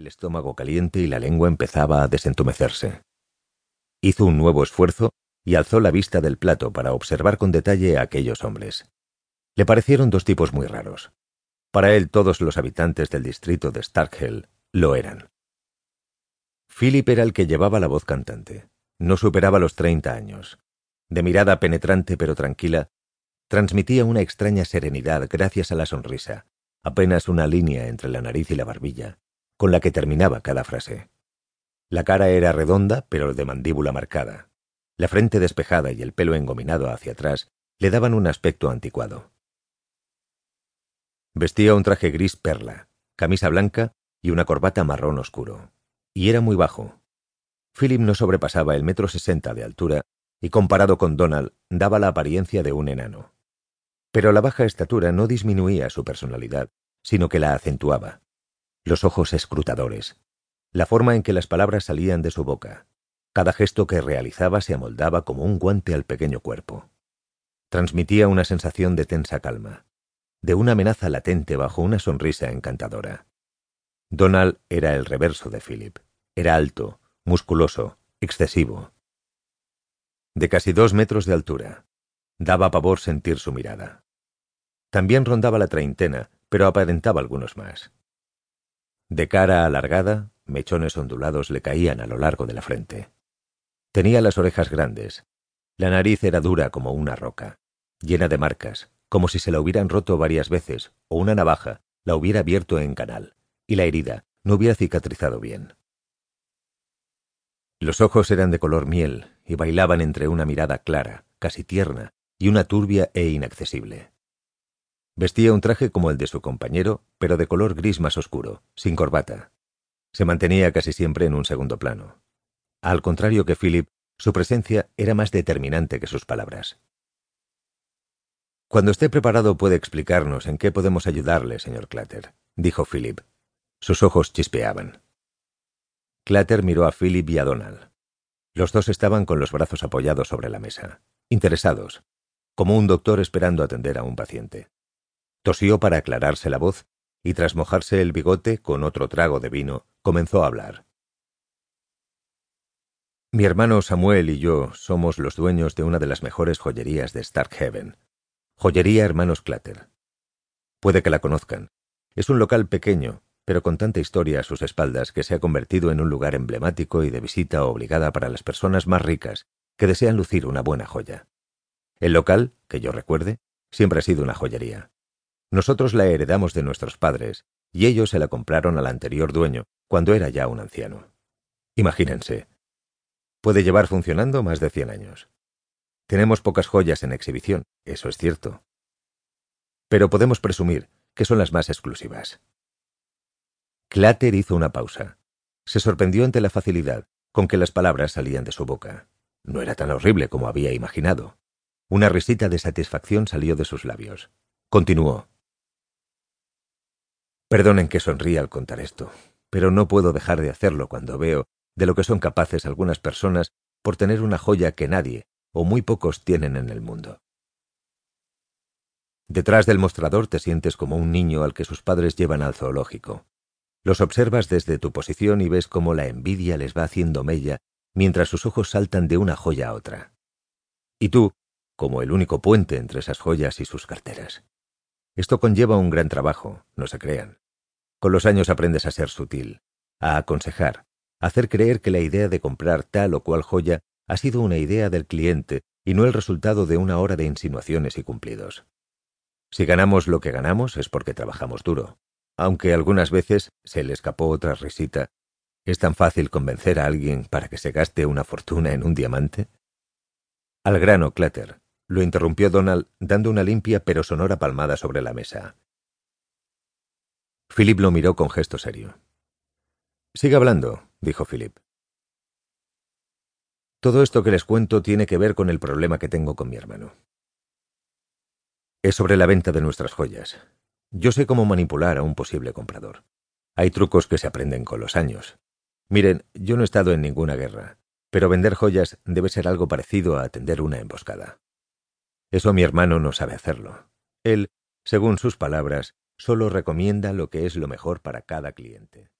el estómago caliente y la lengua empezaba a desentumecerse. Hizo un nuevo esfuerzo y alzó la vista del plato para observar con detalle a aquellos hombres. Le parecieron dos tipos muy raros. Para él todos los habitantes del distrito de Starkhill lo eran. Philip era el que llevaba la voz cantante. No superaba los treinta años. De mirada penetrante pero tranquila, transmitía una extraña serenidad gracias a la sonrisa, apenas una línea entre la nariz y la barbilla, con la que terminaba cada frase. La cara era redonda, pero de mandíbula marcada. La frente despejada y el pelo engominado hacia atrás le daban un aspecto anticuado. Vestía un traje gris perla, camisa blanca y una corbata marrón oscuro. Y era muy bajo. Philip no sobrepasaba el metro sesenta de altura y comparado con Donald daba la apariencia de un enano. Pero la baja estatura no disminuía su personalidad, sino que la acentuaba. Los ojos escrutadores, la forma en que las palabras salían de su boca, cada gesto que realizaba se amoldaba como un guante al pequeño cuerpo. Transmitía una sensación de tensa calma, de una amenaza latente bajo una sonrisa encantadora. Donald era el reverso de Philip. Era alto, musculoso, excesivo. De casi dos metros de altura. Daba pavor sentir su mirada. También rondaba la treintena, pero aparentaba algunos más. De cara alargada, mechones ondulados le caían a lo largo de la frente. Tenía las orejas grandes. La nariz era dura como una roca, llena de marcas, como si se la hubieran roto varias veces o una navaja la hubiera abierto en canal, y la herida no hubiera cicatrizado bien. Los ojos eran de color miel y bailaban entre una mirada clara, casi tierna, y una turbia e inaccesible. Vestía un traje como el de su compañero, pero de color gris más oscuro, sin corbata. Se mantenía casi siempre en un segundo plano. Al contrario que Philip, su presencia era más determinante que sus palabras. Cuando esté preparado puede explicarnos en qué podemos ayudarle, señor Clatter, dijo Philip. Sus ojos chispeaban. Clatter miró a Philip y a Donald. Los dos estaban con los brazos apoyados sobre la mesa, interesados, como un doctor esperando atender a un paciente. Tosió para aclararse la voz y tras mojarse el bigote con otro trago de vino, comenzó a hablar. Mi hermano Samuel y yo somos los dueños de una de las mejores joyerías de Starkhaven. Joyería Hermanos Clatter. Puede que la conozcan. Es un local pequeño, pero con tanta historia a sus espaldas que se ha convertido en un lugar emblemático y de visita obligada para las personas más ricas que desean lucir una buena joya. El local, que yo recuerde, siempre ha sido una joyería. Nosotros la heredamos de nuestros padres, y ellos se la compraron al anterior dueño, cuando era ya un anciano. Imagínense. Puede llevar funcionando más de cien años. Tenemos pocas joyas en exhibición, eso es cierto. Pero podemos presumir que son las más exclusivas. Clatter hizo una pausa. Se sorprendió ante la facilidad con que las palabras salían de su boca. No era tan horrible como había imaginado. Una risita de satisfacción salió de sus labios. Continuó. Perdonen que sonría al contar esto, pero no puedo dejar de hacerlo cuando veo de lo que son capaces algunas personas por tener una joya que nadie o muy pocos tienen en el mundo. Detrás del mostrador te sientes como un niño al que sus padres llevan al zoológico. Los observas desde tu posición y ves cómo la envidia les va haciendo mella mientras sus ojos saltan de una joya a otra. Y tú, como el único puente entre esas joyas y sus carteras. Esto conlleva un gran trabajo, no se crean. Con los años aprendes a ser sutil, a aconsejar, a hacer creer que la idea de comprar tal o cual joya ha sido una idea del cliente y no el resultado de una hora de insinuaciones y cumplidos. Si ganamos lo que ganamos es porque trabajamos duro, aunque algunas veces se le escapó otra risita. ¿Es tan fácil convencer a alguien para que se gaste una fortuna en un diamante? Al grano, Clatter, lo interrumpió Donald dando una limpia pero sonora palmada sobre la mesa. Philip lo miró con gesto serio. Siga hablando, dijo Philip. Todo esto que les cuento tiene que ver con el problema que tengo con mi hermano. Es sobre la venta de nuestras joyas. Yo sé cómo manipular a un posible comprador. Hay trucos que se aprenden con los años. Miren, yo no he estado en ninguna guerra, pero vender joyas debe ser algo parecido a atender una emboscada. Eso mi hermano no sabe hacerlo. Él, según sus palabras, solo recomienda lo que es lo mejor para cada cliente.